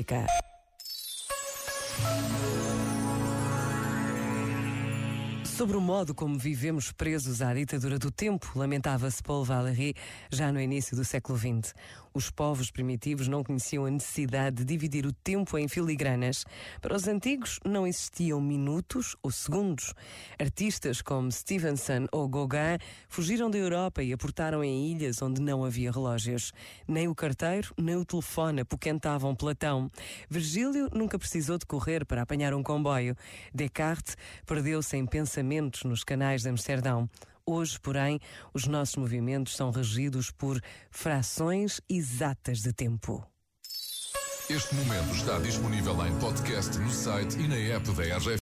Pública. Sobre o modo como vivemos presos à ditadura do tempo, lamentava-se Paul Valéry já no início do século XX. Os povos primitivos não conheciam a necessidade de dividir o tempo em filigranas. Para os antigos, não existiam minutos ou segundos. Artistas como Stevenson ou Gauguin fugiram da Europa e aportaram em ilhas onde não havia relógios. Nem o carteiro, nem o telefone apoquentavam Platão. Virgílio nunca precisou de correr para apanhar um comboio. Descartes perdeu-se em pensamentos nos canais de Amsterdão. Hoje, porém, os nossos movimentos são regidos por frações exatas de tempo. Este momento está disponível em podcast no site e na app da RGF.